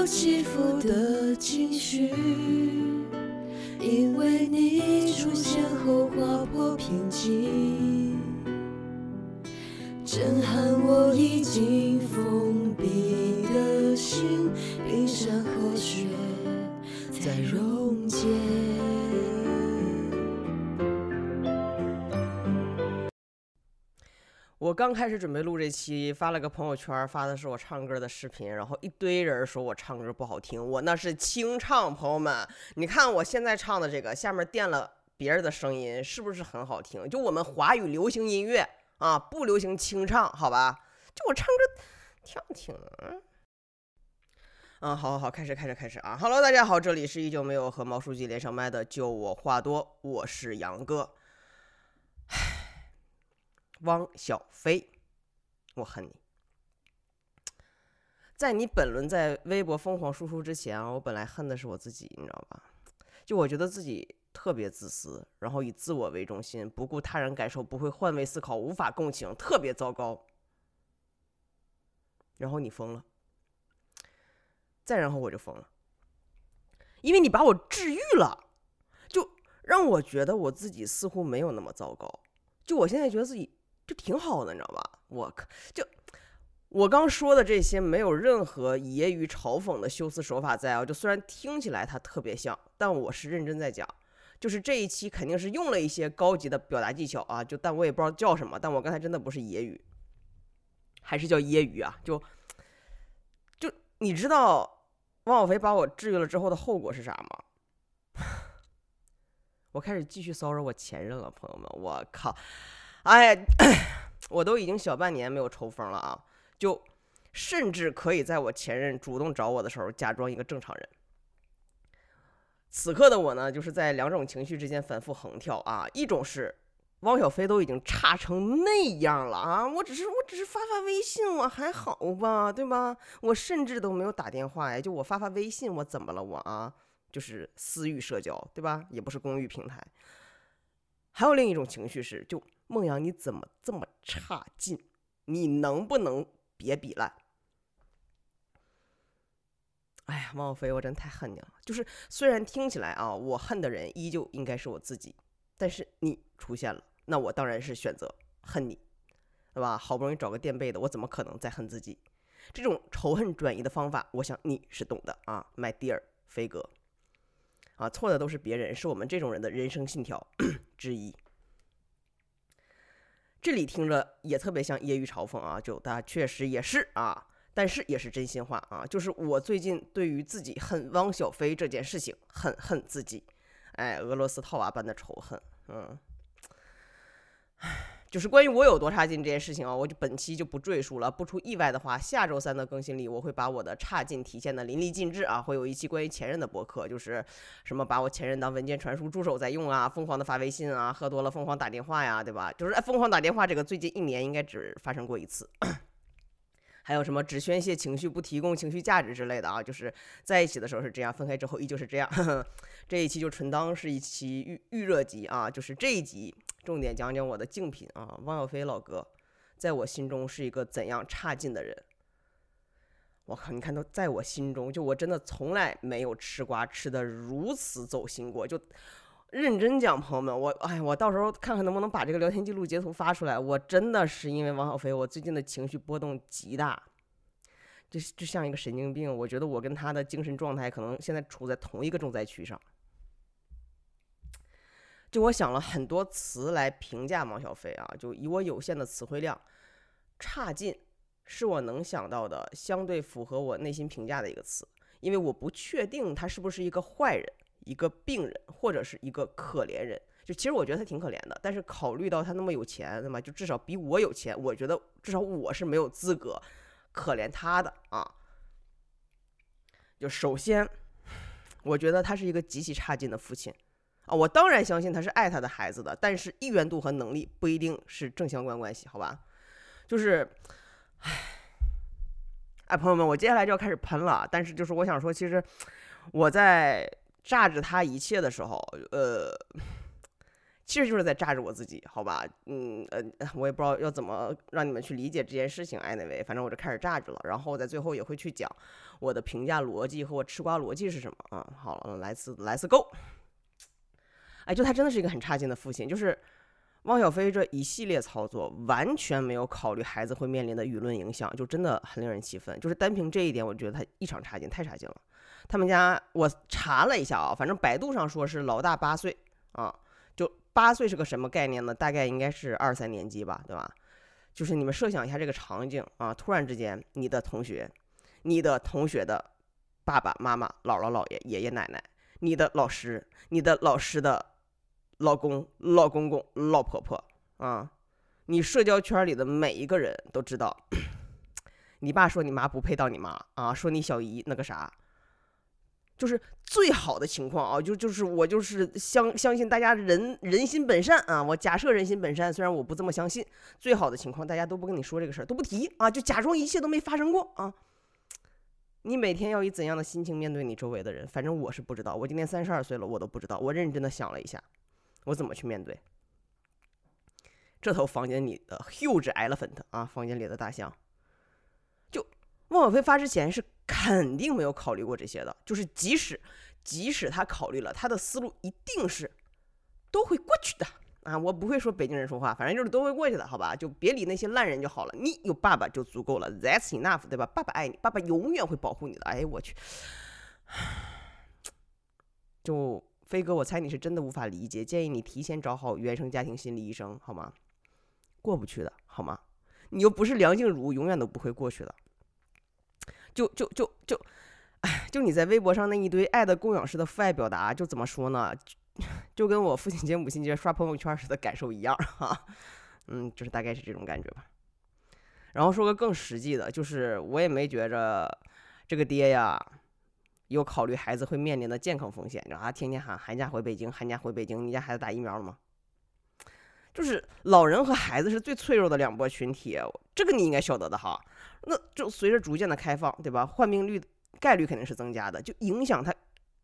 有起伏的情绪，因为你出现后划破平静，震撼我已经封闭的心，冰山和雪在溶解。我刚开始准备录这期，发了个朋友圈，发的是我唱歌的视频，然后一堆人说我唱歌不好听，我那是清唱，朋友们，你看我现在唱的这个，下面垫了别人的声音，是不是很好听？就我们华语流行音乐啊，不流行清唱，好吧？就我唱歌挺好听的，嗯。嗯，好好好，开始开始开始啊！Hello，大家好，这里是依旧没有和毛书记连上麦的，就我话多，我是杨哥。唉汪小菲，我恨你！在你本轮在微博疯狂输出之前啊，我本来恨的是我自己，你知道吧？就我觉得自己特别自私，然后以自我为中心，不顾他人感受，不会换位思考，无法共情，特别糟糕。然后你疯了，再然后我就疯了，因为你把我治愈了，就让我觉得我自己似乎没有那么糟糕。就我现在觉得自己。就挺好的，你知道吧？我靠，就我刚说的这些，没有任何揶揄嘲讽的修辞手法在啊。就虽然听起来它特别像，但我是认真在讲。就是这一期肯定是用了一些高级的表达技巧啊，就但我也不知道叫什么。但我刚才真的不是揶揄，还是叫揶揄啊？就就你知道汪小菲把我治愈了之后的后果是啥吗？我开始继续骚扰我前任了，朋友们，我靠！哎，我都已经小半年没有抽风了啊！就甚至可以在我前任主动找我的时候，假装一个正常人。此刻的我呢，就是在两种情绪之间反复横跳啊。一种是汪小菲都已经差成那样了啊，我只是我只是发发微信，我还好吧，对吧？我甚至都没有打电话呀，就我发发微信，我怎么了我啊？就是私域社交，对吧？也不是公域平台。还有另一种情绪是就。孟阳，你怎么这么差劲？你能不能别比烂？哎呀，王小飞，我真太恨你了。就是虽然听起来啊，我恨的人依旧应该是我自己，但是你出现了，那我当然是选择恨你，对吧？好不容易找个垫背的，我怎么可能再恨自己？这种仇恨转移的方法，我想你是懂的啊，My dear 飞哥。啊，错的都是别人，是我们这种人的人生信条 之一。这里听着也特别像揶揄嘲讽啊，就他确实也是啊，但是也是真心话啊，就是我最近对于自己恨汪小菲这件事情，很恨自己，哎，俄罗斯套娃般的仇恨，嗯，唉。就是关于我有多差劲这件事情啊，我就本期就不赘述了。不出意外的话，下周三的更新里，我会把我的差劲体现的淋漓尽致啊。会有一期关于前任的博客，就是什么把我前任当文件传输助手在用啊，疯狂的发微信啊，喝多了疯狂打电话呀，对吧？就是疯狂打电话这个，最近一年应该只发生过一次。还有什么只宣泄情绪不提供情绪价值之类的啊？就是在一起的时候是这样，分开之后依旧是这样。这一期就纯当是一期预预热集啊，就是这一集。重点讲讲我的竞品啊，汪小菲老哥，在我心中是一个怎样差劲的人？我靠，你看都在我心中，就我真的从来没有吃瓜吃的如此走心过。就认真讲，朋友们，我哎，我到时候看看能不能把这个聊天记录截图发出来。我真的是因为王小飞，我最近的情绪波动极大，就就像一个神经病。我觉得我跟他的精神状态可能现在处在同一个重灾区上。就我想了很多词来评价王小飞啊，就以我有限的词汇量，差劲是我能想到的相对符合我内心评价的一个词，因为我不确定他是不是一个坏人、一个病人或者是一个可怜人。就其实我觉得他挺可怜的，但是考虑到他那么有钱，对吧？就至少比我有钱，我觉得至少我是没有资格可怜他的啊。就首先，我觉得他是一个极其差劲的父亲。啊，我当然相信他是爱他的孩子的，但是意愿度和能力不一定是正相关关系，好吧？就是，唉，哎，朋友们，我接下来就要开始喷了。但是就是我想说，其实我在榨着他一切的时候，呃，其实就是在榨着我自己，好吧？嗯呃，我也不知道要怎么让你们去理解这件事情。Anyway，反正我就开始榨着了，然后在最后也会去讲我的评价逻辑和我吃瓜逻辑是什么啊。好了，来次来次 Go。哎，就他真的是一个很差劲的父亲，就是汪小菲这一系列操作完全没有考虑孩子会面临的舆论影响，就真的很令人气愤。就是单凭这一点，我觉得他异常差劲，太差劲了。他们家我查了一下啊，反正百度上说是老大八岁啊。就八岁是个什么概念呢？大概应该是二三年级吧，对吧？就是你们设想一下这个场景啊，突然之间，你的同学、你的同学的爸爸妈妈、姥姥姥爷、爷爷奶奶、你的老师、你的老师的老公、老公公、老婆婆啊，你社交圈里的每一个人都知道，你爸说你妈不配当你妈啊，说你小姨那个啥。就是最好的情况啊，就就是我就是相相信大家人人心本善啊，我假设人心本善，虽然我不这么相信。最好的情况，大家都不跟你说这个事儿，都不提啊，就假装一切都没发生过啊。你每天要以怎样的心情面对你周围的人？反正我是不知道，我今年三十二岁了，我都不知道。我认真的想了一下，我怎么去面对这头房间里的 huge elephant 啊，房间里的大象。就汪小菲发之前是。肯定没有考虑过这些的，就是即使即使他考虑了，他的思路一定是都会过去的啊！我不会说北京人说话，反正就是都会过去的，好吧？就别理那些烂人就好了。你有爸爸就足够了，That's enough，对吧？爸爸爱你，爸爸永远会保护你的。哎，我去，就飞哥，我猜你是真的无法理解，建议你提前找好原生家庭心理医生，好吗？过不去的，好吗？你又不是梁静茹，永远都不会过去的。就就就就，哎，就你在微博上那一堆爱的供养式的父爱表达，就怎么说呢？就就跟我父亲节母亲节刷朋友圈时的感受一样哈，嗯，就是大概是这种感觉吧。然后说个更实际的，就是我也没觉着这个爹呀有考虑孩子会面临的健康风险，然后天天喊寒假回北京，寒假回北京，你家孩子打疫苗了吗？就是老人和孩子是最脆弱的两波群体，这个你应该晓得的哈。那就随着逐渐的开放，对吧？患病率概率肯定是增加的，就影响它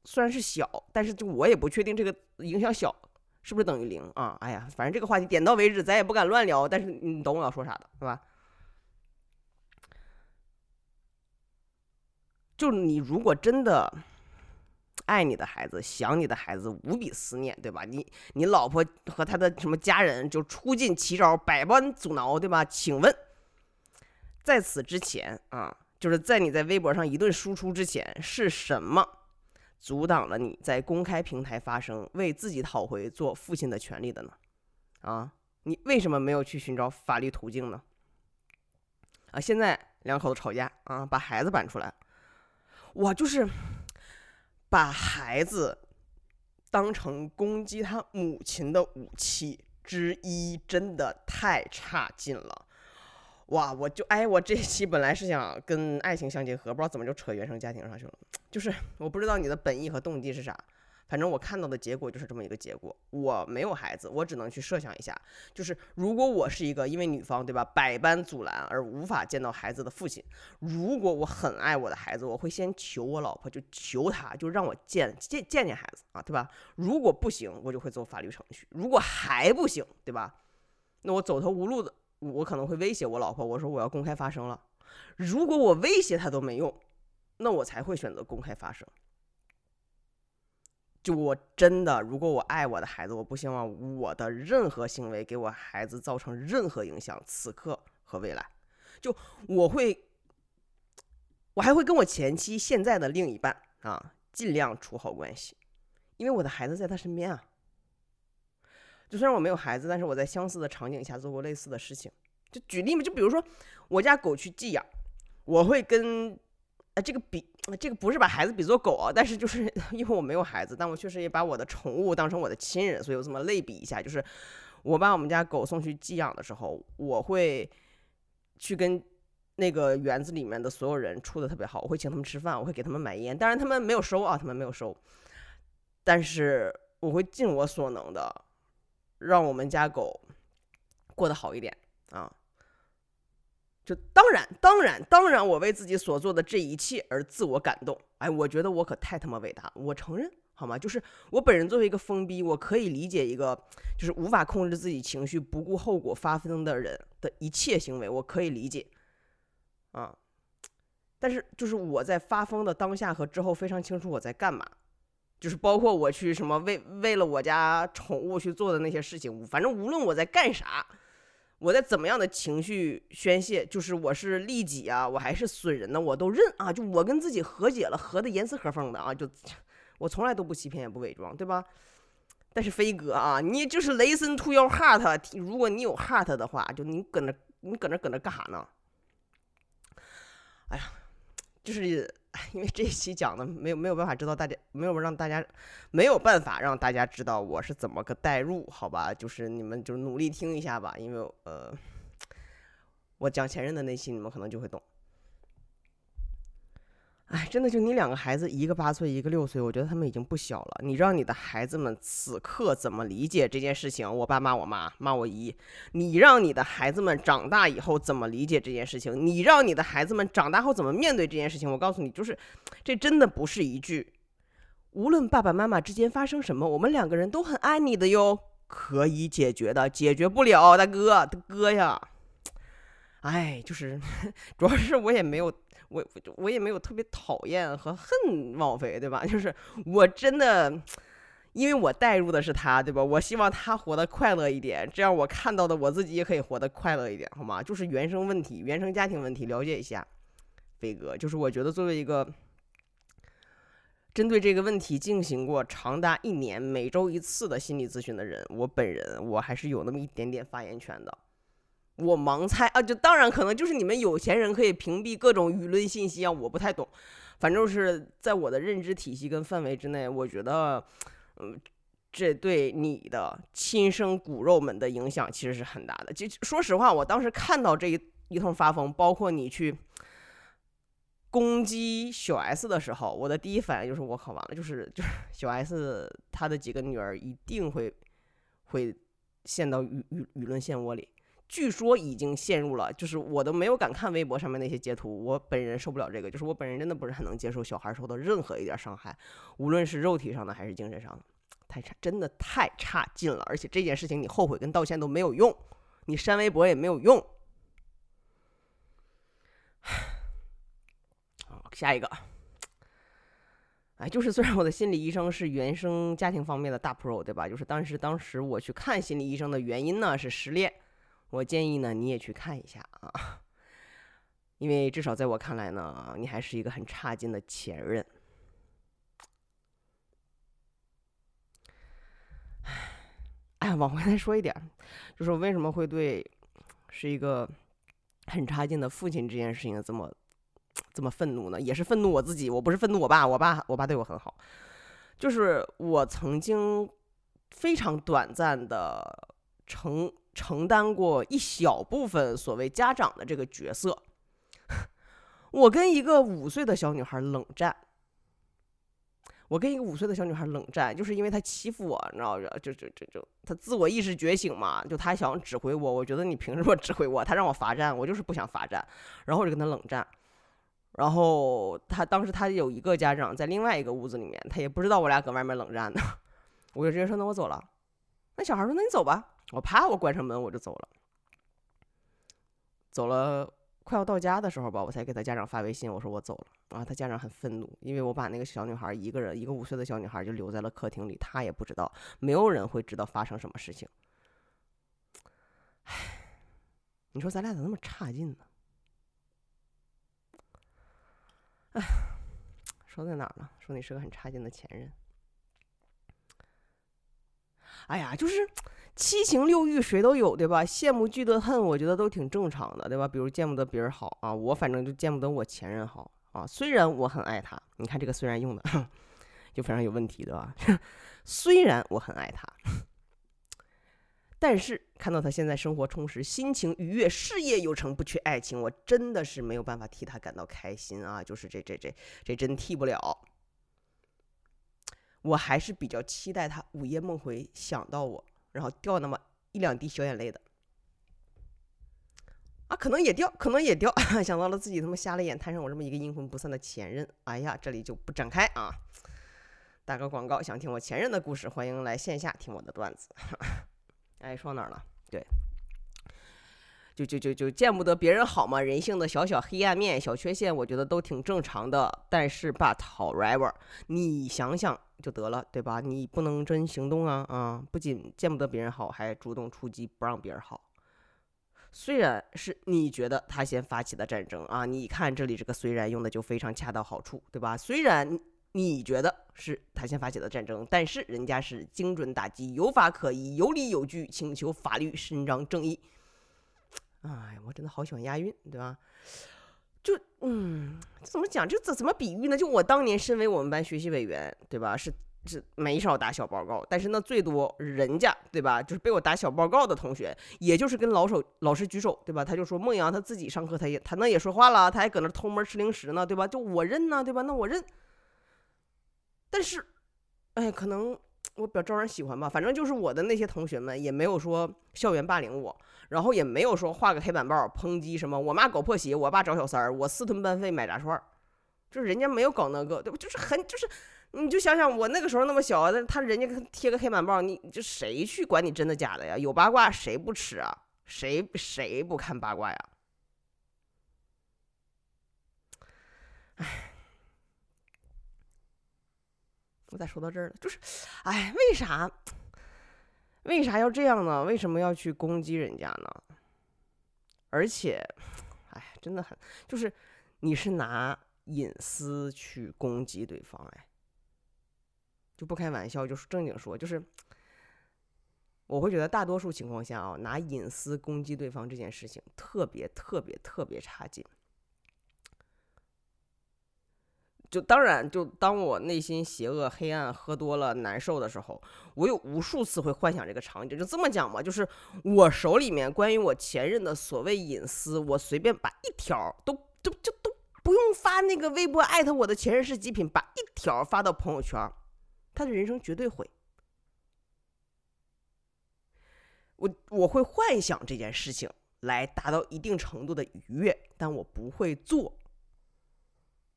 虽然是小，但是就我也不确定这个影响小是不是等于零啊？哎呀，反正这个话题点到为止，咱也不敢乱聊。但是你懂我要说啥的，对吧？就你如果真的爱你的孩子，想你的孩子，无比思念，对吧？你你老婆和他的什么家人就出尽奇招，百般阻挠，对吧？请问？在此之前啊，就是在你在微博上一顿输出之前，是什么阻挡了你在公开平台发声，为自己讨回做父亲的权利的呢？啊，你为什么没有去寻找法律途径呢？啊，现在两口子吵架啊，把孩子搬出来，哇，就是把孩子当成攻击他母亲的武器之一，真的太差劲了。哇，我就哎，我这期本来是想跟爱情相结合，不知道怎么就扯原生家庭上去了。就是我不知道你的本意和动机是啥，反正我看到的结果就是这么一个结果。我没有孩子，我只能去设想一下，就是如果我是一个因为女方对吧百般阻拦而无法见到孩子的父亲，如果我很爱我的孩子，我会先求我老婆，就求她，就让我见见见见孩子啊，对吧？如果不行，我就会走法律程序。如果还不行，对吧？那我走投无路的。我可能会威胁我老婆，我说我要公开发声了。如果我威胁他都没用，那我才会选择公开发声。就我真的，如果我爱我的孩子，我不希望我的任何行为给我孩子造成任何影响，此刻和未来。就我会，我还会跟我前妻现在的另一半啊，尽量处好关系，因为我的孩子在他身边啊。就虽然我没有孩子，但是我在相似的场景下做过类似的事情。就举例嘛，就比如说我家狗去寄养，我会跟呃这个比这个不是把孩子比作狗啊，但是就是 因为我没有孩子，但我确实也把我的宠物当成我的亲人，所以我这么类比一下，就是我把我们家狗送去寄养的时候，我会去跟那个园子里面的所有人处的特别好，我会请他们吃饭，我会给他们买烟，当然他们没有收啊，他们没有收，但是我会尽我所能的。让我们家狗过得好一点啊！就当然，当然，当然，我为自己所做的这一切而自我感动。哎，我觉得我可太他妈伟大！我承认，好吗？就是我本人作为一个疯逼，我可以理解一个就是无法控制自己情绪、不顾后果发疯的人的一切行为，我可以理解，啊，但是就是我在发疯的当下和之后非常清楚我在干嘛，就是包括我去什么为为了我家宠物去做的那些事情，反正无论我在干啥。我在怎么样的情绪宣泄，就是我是利己啊，我还是损人呢，我都认啊，就我跟自己和解了，和的严丝合缝的啊，就我从来都不欺骗也不伪装，对吧？但是飞哥啊，你就是 listen to your heart，如果你有 heart 的话，就你搁那你搁那搁那干啥呢？哎呀，就是。因为这一期讲的没有没有办法知道大家没有让大家没有办法让大家知道我是怎么个代入，好吧？就是你们就努力听一下吧，因为呃，我讲前任的那期你们可能就会懂。哎，真的就你两个孩子，一个八岁，一个六岁，我觉得他们已经不小了。你让你的孩子们此刻怎么理解这件事情？我爸骂我妈，骂我姨。你让你的孩子们长大以后怎么理解这件事情？你让你的孩子们长大后怎么面对这件事情？我告诉你，就是这真的不是一句，无论爸爸妈妈之间发生什么，我们两个人都很爱你的哟，可以解决的，解决不了，大哥，大哥呀。哎，就是 主要是我也没有。我我也没有特别讨厌和恨王菲，对吧？就是我真的，因为我代入的是他，对吧？我希望他活得快乐一点，这样我看到的我自己也可以活得快乐一点，好吗？就是原生问题、原生家庭问题，了解一下。飞哥，就是我觉得作为一个针对这个问题进行过长达一年、每周一次的心理咨询的人，我本人我还是有那么一点点发言权的。我盲猜啊，就当然可能就是你们有钱人可以屏蔽各种舆论信息啊，我不太懂，反正是在我的认知体系跟范围之内，我觉得，嗯，这对你的亲生骨肉们的影响其实是很大的。就说实话，我当时看到这一一通发疯，包括你去攻击小 S 的时候，我的第一反应就是我靠，完了，就是就 是小 S 她的几个女儿一定会会陷到舆舆舆论漩涡里。据说已经陷入了，就是我都没有敢看微博上面那些截图。我本人受不了这个，就是我本人真的不是很能接受小孩受到任何一点伤害，无论是肉体上的还是精神上的，太差，真的太差劲了。而且这件事情你后悔跟道歉都没有用，你删微博也没有用。好，下一个，哎，就是虽然我的心理医生是原生家庭方面的大 pro，对吧？就是当时当时我去看心理医生的原因呢是失恋。我建议呢，你也去看一下啊，因为至少在我看来呢，你还是一个很差劲的前任。哎，往回再说一点，就是我为什么会对是一个很差劲的父亲这件事情这么这么愤怒呢？也是愤怒我自己，我不是愤怒我爸，我爸我爸对我很好，就是我曾经非常短暂的成。承担过一小部分所谓家长的这个角色，我跟一个五岁的小女孩冷战。我跟一个五岁的小女孩冷战，就是因为她欺负我，你知道就就就就她自我意识觉醒嘛，就她想指挥我。我觉得你凭什么指挥我？她让我罚站，我就是不想罚站，然后我就跟她冷战。然后她当时她有一个家长在另外一个屋子里面，她也不知道我俩搁外面冷战呢。我就直接说：“那我走了。”那小孩说：“那你走吧。”我啪，我关上门我就走了。走了，快要到家的时候吧，我才给他家长发微信，我说我走了。啊，他家长很愤怒，因为我把那个小女孩一个人，一个五岁的小女孩就留在了客厅里，他也不知道，没有人会知道发生什么事情。唉，你说咱俩咋那么差劲呢？唉，说在哪儿呢？说你是个很差劲的前任。哎呀，就是。七情六欲谁都有，对吧？羡慕、嫉妒、恨，我觉得都挺正常的，对吧？比如见不得别人好啊，我反正就见不得我前任好啊。虽然我很爱他，你看这个“虽然”用的就非常有问题，对吧？虽然我很爱他，但是看到他现在生活充实、心情愉悦、事业有成、不缺爱情，我真的是没有办法替他感到开心啊！就是这、这、这、这真替不了。我还是比较期待他午夜梦回想到我。然后掉那么一两滴小眼泪的啊，可能也掉，可能也掉。想到了自己他妈瞎了眼，摊上我这么一个阴魂不散的前任，哎呀，这里就不展开啊。打个广告，想听我前任的故事，欢迎来线下听我的段子。哎，说哪儿了？对，就就就就见不得别人好嘛，人性的小小黑暗面、小缺陷，我觉得都挺正常的。但是，but however，你想想就得了，对吧？你不能真行动啊啊！不仅见不得别人好，还主动出击，不让别人好。虽然是你觉得他先发起的战争啊，你看这里这个“虽然”用的就非常恰到好处，对吧？虽然你觉得是他先发起的战争，但是人家是精准打击，有法可依，有理有据，请求法律伸张正义。哎，我真的好喜欢押韵，对吧？就嗯，怎么讲？这怎怎么比喻呢？就我当年身为我们班学习委员，对吧？是。是没少打小报告，但是呢，最多人家对吧？就是被我打小报告的同学，也就是跟老手老师举手，对吧？他就说孟阳他自己上课，他也他那也说话了，他还搁那偷摸吃零食呢，对吧？就我认呢，对吧？那我认。但是，哎，可能我比较招人喜欢吧。反正就是我的那些同学们也没有说校园霸凌我，然后也没有说画个黑板报抨击什么我妈搞破鞋，我爸找小三儿，我私吞班费买炸串儿，就是人家没有搞那个，对吧？就是很就是。你就想想我那个时候那么小，但他人家贴个黑板报，你就谁去管你真的假的呀？有八卦谁不吃啊？谁谁不看八卦呀？哎，我咋说到这儿了？就是，哎，为啥？为啥要这样呢？为什么要去攻击人家呢？而且，哎，真的很，就是你是拿隐私去攻击对方，哎。就不开玩笑，就是正经说，就是我会觉得大多数情况下啊，拿隐私攻击对方这件事情特别特别特别差劲。就当然，就当我内心邪恶、黑暗、喝多了难受的时候，我有无数次会幻想这个场景。就这么讲吧，就是我手里面关于我前任的所谓隐私，我随便把一条都都就都不用发那个微博艾特我的前任是极品，把一条发到朋友圈。他的人生绝对毁。我我会幻想这件事情来达到一定程度的愉悦，但我不会做，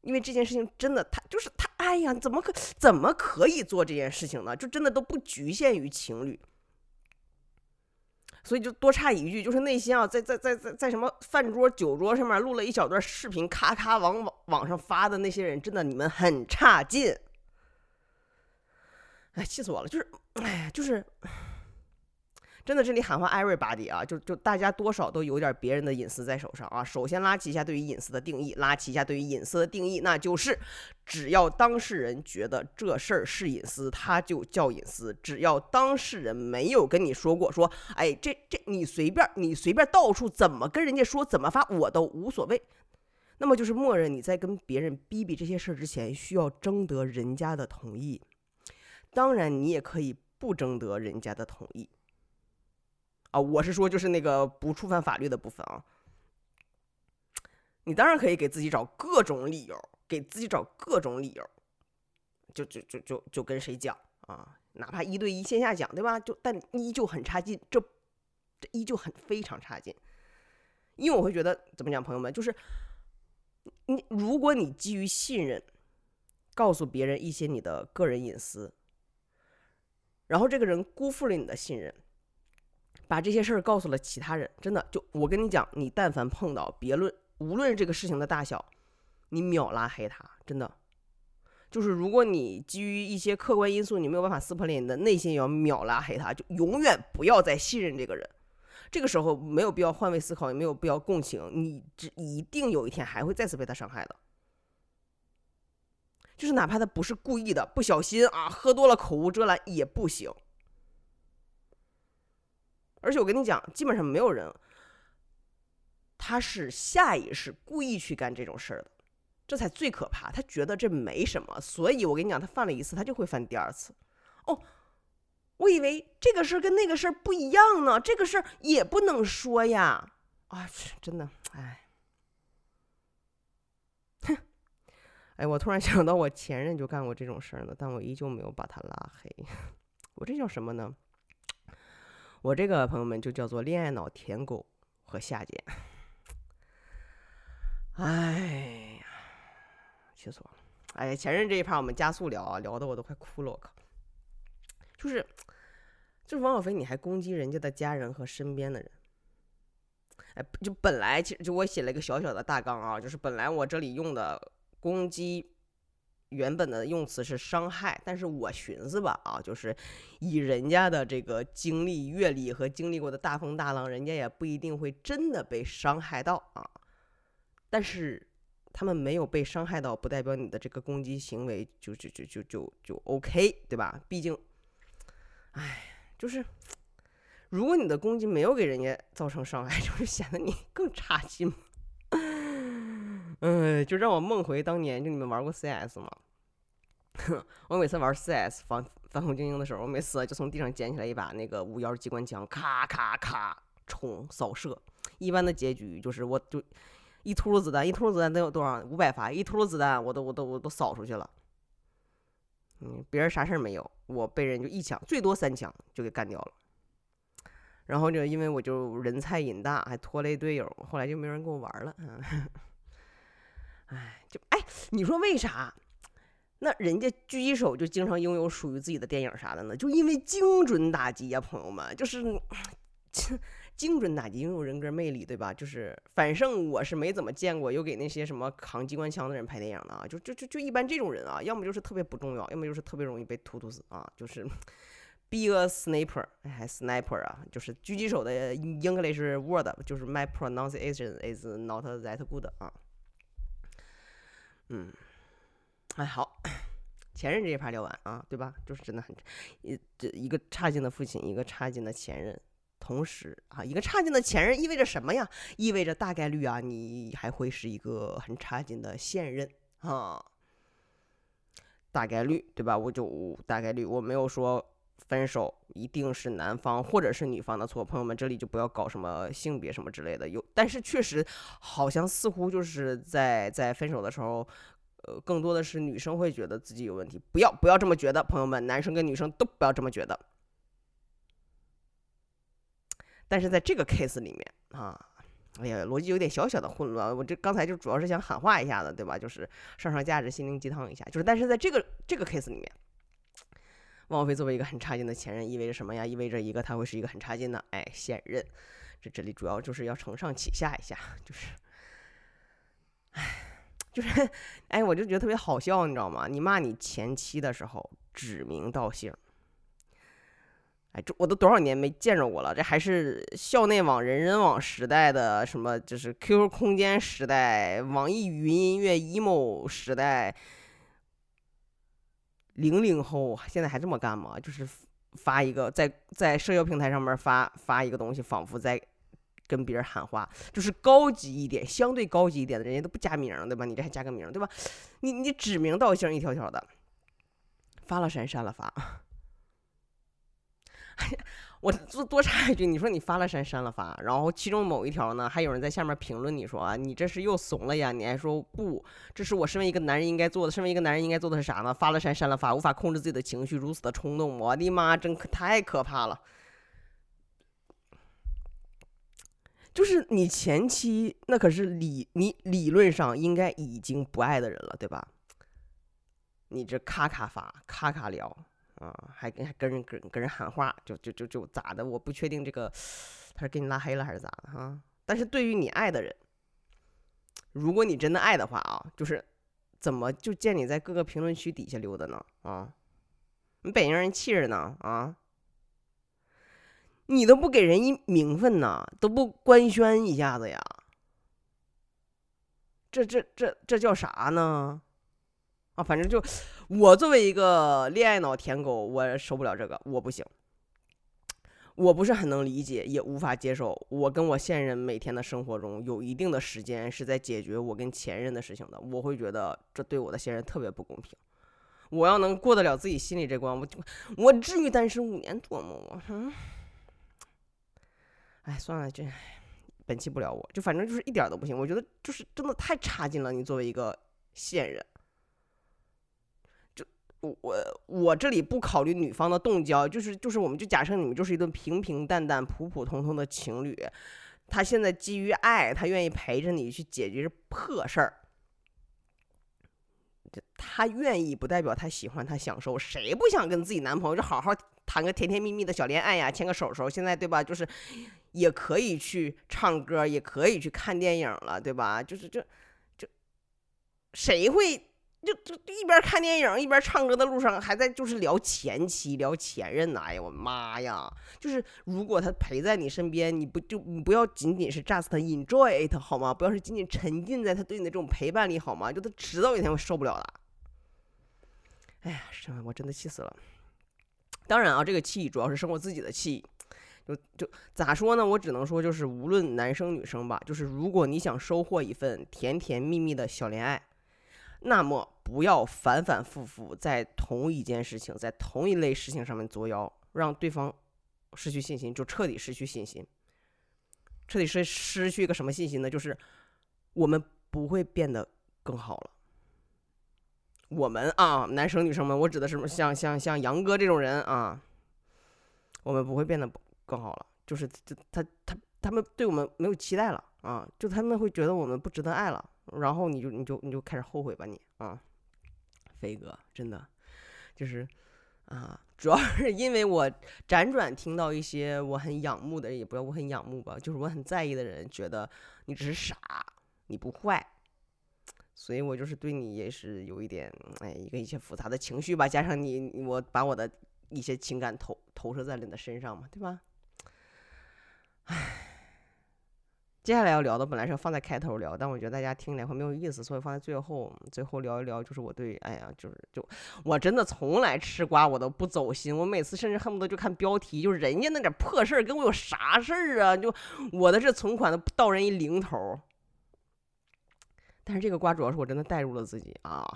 因为这件事情真的，他就是他，哎呀，怎么可怎么可以做这件事情呢？就真的都不局限于情侣，所以就多差一句，就是内心啊，在在在在在什么饭桌酒桌上面录了一小段视频，咔咔往网网上发的那些人，真的你们很差劲。哎，气死我了！就是，哎，就是，真的，这里喊话 everybody 啊，就就大家多少都有点别人的隐私在手上啊。首先拉起一下对于隐私的定义，拉起一下对于隐私的定义，那就是只要当事人觉得这事儿是隐私，它就叫隐私。只要当事人没有跟你说过，说，哎，这这你随便你随便到处怎么跟人家说怎么发我都无所谓，那么就是默认你在跟别人逼逼这些事儿之前，需要征得人家的同意。当然，你也可以不征得人家的同意啊！我是说，就是那个不触犯法律的部分啊。你当然可以给自己找各种理由，给自己找各种理由，就就就就就跟谁讲啊？哪怕一对一线下讲，对吧？就但依旧很差劲，这这依旧很非常差劲。因为我会觉得，怎么讲，朋友们，就是你如果你基于信任，告诉别人一些你的个人隐私。然后这个人辜负了你的信任，把这些事儿告诉了其他人，真的就我跟你讲，你但凡碰到，别论无论这个事情的大小，你秒拉黑他，真的。就是如果你基于一些客观因素，你没有办法撕破脸，你的内心也要秒拉黑他，就永远不要再信任这个人。这个时候没有必要换位思考，也没有必要共情，你只一定有一天还会再次被他伤害的。就是哪怕他不是故意的，不小心啊，喝多了口无遮拦也不行。而且我跟你讲，基本上没有人，他是下意识故意去干这种事儿的，这才最可怕。他觉得这没什么，所以我跟你讲，他犯了一次，他就会犯第二次。哦，我以为这个事儿跟那个事儿不一样呢，这个事儿也不能说呀。啊，真的，哎。哼哎，我突然想到，我前任就干过这种事儿呢，但我依旧没有把他拉黑。我这叫什么呢？我这个朋友们就叫做恋爱脑舔狗和下贱。哎呀，气死我了！哎呀，前任这一趴我们加速聊啊，聊的我都快哭了，我靠！就是，就是王小飞，你还攻击人家的家人和身边的人。哎，就本来其实就我写了一个小小的大纲啊，就是本来我这里用的攻击原本的用词是伤害，但是我寻思吧啊，就是以人家的这个经历、阅历和经历过的大风大浪，人家也不一定会真的被伤害到啊。但是他们没有被伤害到，不代表你的这个攻击行为就就就就就就 OK，对吧？毕竟，哎，就是。如果你的攻击没有给人家造成伤害，就是显得你更差劲嘛。嗯，就让我梦回当年，就你们玩过 CS 吗？我每次玩 CS 反反恐精英的时候，我每次就从地上捡起来一把那个五幺机关枪，咔咔咔冲扫射。一般的结局就是我就一秃噜子弹，一秃噜子弹得有多少？五百发，一秃噜子弹我都我都我都扫出去了。嗯，别人啥事儿没有，我被人就一枪，最多三枪就给干掉了。然后就因为我就人菜瘾大，还拖累队友，后来就没人跟我玩了。哎，就哎，你说为啥？那人家狙击手就经常拥有属于自己的电影啥的呢？就因为精准打击呀，朋友们，就是精准打击拥有人格魅力，对吧？就是反正我是没怎么见过有给那些什么扛机关枪的人拍电影的啊，就就就就一般这种人啊，要么就是特别不重要，要么就是特别容易被突突死啊，就是。Be a sniper，哎，sniper 啊，就是狙击手的 English word，就是 my pronunciation is not that good 啊。嗯，哎，好，前任这一趴聊完啊，对吧？就是真的很，一这一个差劲的父亲，一个差劲的前任，同时啊，一个差劲的前任意味着什么呀？意味着大概率啊，你还会是一个很差劲的现任啊。大概率对吧？我就大概率，我没有说。分手一定是男方或者是女方的错，朋友们这里就不要搞什么性别什么之类的。有，但是确实好像似乎就是在在分手的时候，呃，更多的是女生会觉得自己有问题。不要不要这么觉得，朋友们，男生跟女生都不要这么觉得。但是在这个 case 里面啊，哎呀，逻辑有点小小的混乱。我这刚才就主要是想喊话一下子，对吧？就是上上价值、心灵鸡汤一下。就是但是在这个这个 case 里面。王菲作为一个很差劲的前任，意味着什么呀？意味着一个他会是一个很差劲的哎现任。这这里主要就是要承上启下一下，就是，哎，就是哎，我就觉得特别好笑，你知道吗？你骂你前妻的时候指名道姓，哎，这我都多少年没见着过了，这还是校内网、人人网时代的什么？就是 QQ 空间时代、网易云音乐 emo 时代。零零后现在还这么干吗？就是发一个在在社交平台上面发发一个东西，仿佛在跟别人喊话，就是高级一点，相对高级一点的，人家都不加名，对吧？你这还加个名，对吧？你你指名道姓，一条条的，发了删，删了发。我多多插一句，你说你发了删删了发，然后其中某一条呢，还有人在下面评论你说啊，你这是又怂了呀？你还说不，这是我身为一个男人应该做的。身为一个男人应该做的是啥呢？发了删删了发，无法控制自己的情绪，如此的冲动，我的妈，真可太可怕了。就是你前妻，那可是理你理论上应该已经不爱的人了，对吧？你这咔咔发，咔咔聊。啊，还跟还跟人跟跟人喊话，就就就就咋的？我不确定这个他是给你拉黑了还是咋的哈。但是对于你爱的人，如果你真的爱的话啊，就是怎么就见你在各个评论区底下溜达呢？啊，你北京人气着呢啊，你都不给人一名分呐，都不官宣一下子呀？这这这这叫啥呢？啊，反正就我作为一个恋爱脑舔狗，我受不了这个，我不行，我不是很能理解，也无法接受。我跟我现任每天的生活中有一定的时间是在解决我跟前任的事情的，我会觉得这对我的现任特别不公平。我要能过得了自己心里这关，我就我至于单身五年多吗？我嗯，哎，算了，这本期不聊我，就反正就是一点都不行。我觉得就是真的太差劲了。你作为一个现任。我我这里不考虑女方的动交，就是就是我们就假设你们就是一对平平淡淡、普普通通的情侣，他现在基于爱，他愿意陪着你去解决破事儿，他愿意不代表他喜欢，他享受。谁不想跟自己男朋友就好好谈个甜甜蜜蜜的小恋爱呀，牵个手手？现在对吧？就是也可以去唱歌，也可以去看电影了，对吧？就是这就谁会？就就一边看电影一边唱歌的路上，还在就是聊前妻聊前任呢。哎呀，我妈呀！就是如果他陪在你身边，你不就你不要仅仅是 just enjoy it 好吗？不要是仅仅沉浸在他对你的这种陪伴里好吗？就他迟早有一天会受不了的。哎呀，是我真的气死了。当然啊，这个气主要是生我自己的气。就就咋说呢？我只能说，就是无论男生女生吧，就是如果你想收获一份甜甜蜜蜜的小恋爱。那么不要反反复复在同一件事情、在同一类事情上面作妖，让对方失去信心，就彻底失去信心。彻底失失去一个什么信心呢？就是我们不会变得更好了。我们啊，男生女生们，我指的是像像像杨哥这种人啊，我们不会变得更好了。就是他他他他们对我们没有期待了啊，就他们会觉得我们不值得爱了。然后你就你就你就开始后悔吧你啊，飞哥真的就是啊，主要是因为我辗转听到一些我很仰慕的人，也不要我很仰慕吧，就是我很在意的人觉得你只是傻，你不坏，所以我就是对你也是有一点哎一个一些复杂的情绪吧，加上你我把我的一些情感投投射在了你的身上嘛，对吧？唉。接下来要聊的本来是要放在开头聊，但我觉得大家听起来会没有意思，所以放在最后。最后聊一聊，就是我对，哎呀，就是就我真的从来吃瓜我都不走心，我每次甚至恨不得就看标题，就是人家那点破事儿跟我有啥事儿啊？就我的这存款都到人一零头。但是这个瓜主要是我真的带入了自己啊，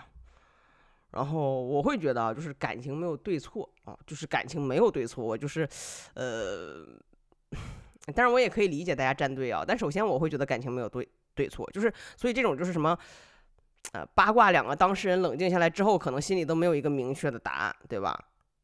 然后我会觉得就是感情没有对错啊，就是感情没有对错，我就是，呃。但是我也可以理解大家站队啊，但首先我会觉得感情没有对对错，就是所以这种就是什么，呃，八卦两个当事人冷静下来之后，可能心里都没有一个明确的答案，对吧？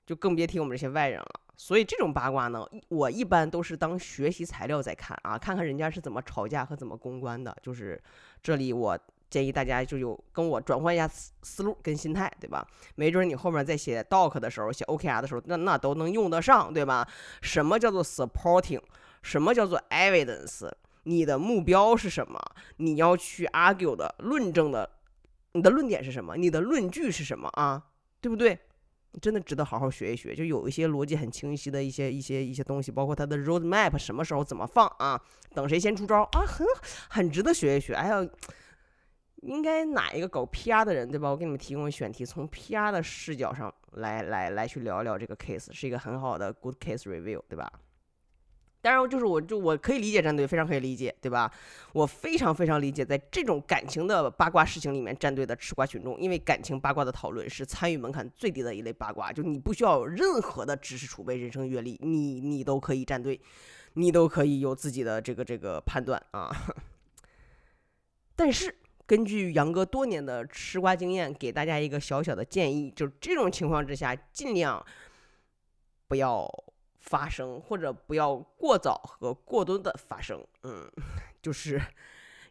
就更别提我们这些外人了。所以这种八卦呢，我一般都是当学习材料在看啊，看看人家是怎么吵架和怎么公关的。就是这里我建议大家就有跟我转换一下思思路跟心态，对吧？没准你后面在写 doc 的时候、写 OKR 的时候，那那都能用得上，对吧？什么叫做 supporting？什么叫做 evidence？你的目标是什么？你要去 argue 的论证的，你的论点是什么？你的论据是什么啊？对不对？真的值得好好学一学。就有一些逻辑很清晰的一些一些一些东西，包括它的 road map 什么时候怎么放啊？等谁先出招啊？很很值得学一学。哎呀，应该哪一个搞 PR 的人对吧？我给你们提供选题，从 PR 的视角上来来来去聊一聊这个 case，是一个很好的 good case review，对吧？当然，就是我就我可以理解站队，非常可以理解，对吧？我非常非常理解，在这种感情的八卦事情里面站队的吃瓜群众，因为感情八卦的讨论是参与门槛最低的一类八卦，就你不需要有任何的知识储备、人生阅历，你你都可以站队，你都可以有自己的这个这个判断啊。但是根据杨哥多年的吃瓜经验，给大家一个小小的建议，就这种情况之下，尽量不要。发生或者不要过早和过多的发生，嗯，就是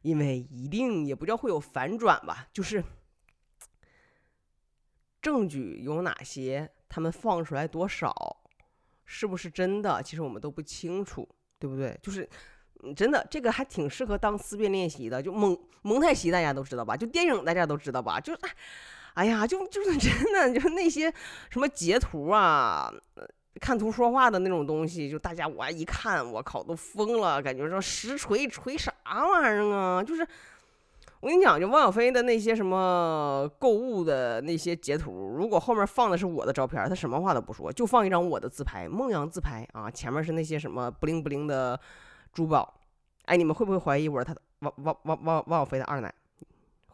因为一定也不叫会有反转吧，就是证据有哪些，他们放出来多少，是不是真的，其实我们都不清楚，对不对？就是真的，这个还挺适合当思辨练习的，就蒙蒙太奇大家都知道吧？就电影大家都知道吧？就哎呀，就就是真的，就是那些什么截图啊。看图说话的那种东西，就大家我一看，我靠，都疯了，感觉说实锤锤啥玩意儿啊？就是我跟你讲，就汪小菲的那些什么购物的那些截图，如果后面放的是我的照片，他什么话都不说，就放一张我的自拍，梦阳自拍啊，前面是那些什么不灵不灵的珠宝，哎，你们会不会怀疑我是他的汪汪汪汪汪小菲的二奶？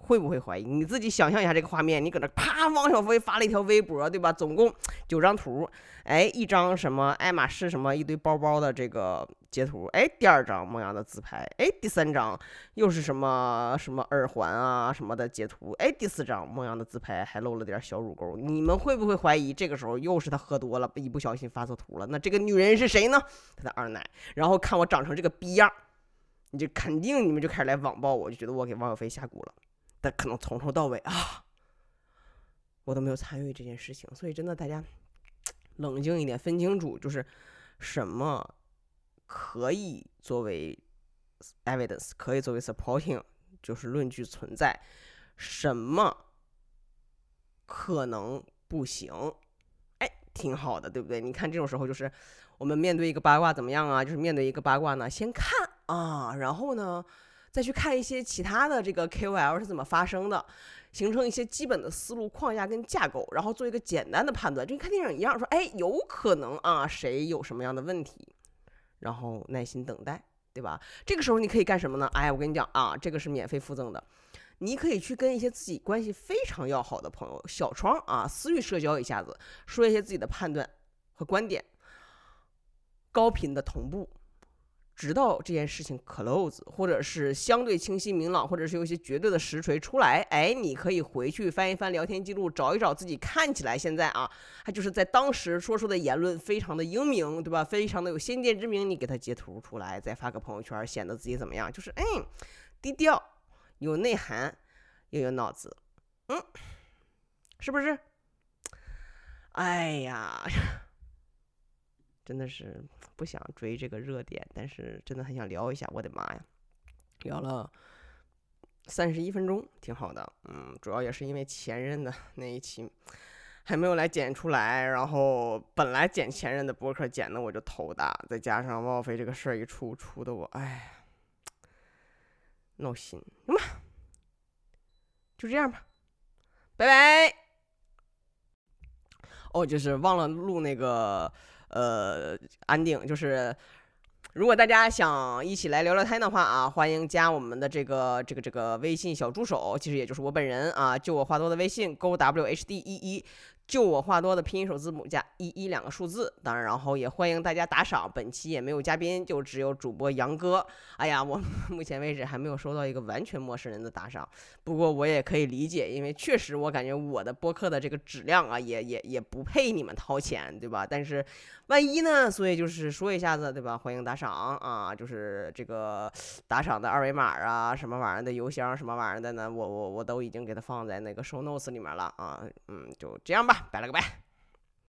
会不会怀疑？你自己想象一下这个画面，你搁那啪，汪小菲发了一条微博，对吧？总共九张图，哎，一张什么爱马仕什么一堆包包的这个截图，哎，第二张梦阳的自拍，哎，第三张又是什么什么耳环啊什么的截图，哎，第四张梦阳的自拍还露了点小乳沟，你们会不会怀疑这个时候又是他喝多了，一不小心发错图了？那这个女人是谁呢？他的二奶。然后看我长成这个逼样，你就肯定你们就开始来网暴我，就觉得我给汪小菲下蛊了。但可能从头到尾啊，我都没有参与这件事情，所以真的大家冷静一点，分清楚，就是什么可以作为 evidence，可以作为 supporting，就是论据存在，什么可能不行？哎，挺好的，对不对？你看这种时候，就是我们面对一个八卦怎么样啊？就是面对一个八卦呢，先看啊，然后呢，再去看一些其他的这个 KOL 是怎么发生的。形成一些基本的思路框架跟架构，然后做一个简单的判断，就跟看电影一样，说，哎，有可能啊，谁有什么样的问题，然后耐心等待，对吧？这个时候你可以干什么呢？哎，我跟你讲啊，这个是免费附赠的，你可以去跟一些自己关系非常要好的朋友小窗啊，私域社交一下子，说一些自己的判断和观点，高频的同步。直到这件事情 close，或者是相对清晰明朗，或者是有一些绝对的实锤出来，哎，你可以回去翻一翻聊天记录，找一找自己看起来现在啊，他就是在当时说出的言论非常的英明，对吧？非常的有先见之明，你给他截图出来，再发个朋友圈，显得自己怎么样？就是嗯，低调，有内涵，又有脑子，嗯，是不是？哎呀。真的是不想追这个热点，但是真的很想聊一下。我的妈呀，聊了三十一分钟，挺好的。嗯，主要也是因为前任的那一期还没有来剪出来，然后本来剪前任的博客剪的我就头大，再加上王菲这个事儿一出，出的我哎闹心。行吧，就这样吧，拜拜。哦，就是忘了录那个。呃，安定就是，如果大家想一起来聊聊天的话啊，欢迎加我们的这个这个这个微信小助手，其实也就是我本人啊，就我话多的微信勾 w h d 一一。就我话多的拼音首字母加一一两个数字，当然，然后也欢迎大家打赏。本期也没有嘉宾，就只有主播杨哥。哎呀，我目前为止还没有收到一个完全陌生人的打赏，不过我也可以理解，因为确实我感觉我的播客的这个质量啊，也也也不配你们掏钱，对吧？但是万一呢？所以就是说一下子，对吧？欢迎打赏啊，就是这个打赏的二维码啊，什么玩意儿的邮箱，什么玩意儿的呢？我我我都已经给他放在那个 show notes 里面了啊，嗯，就这样吧拜了个拜。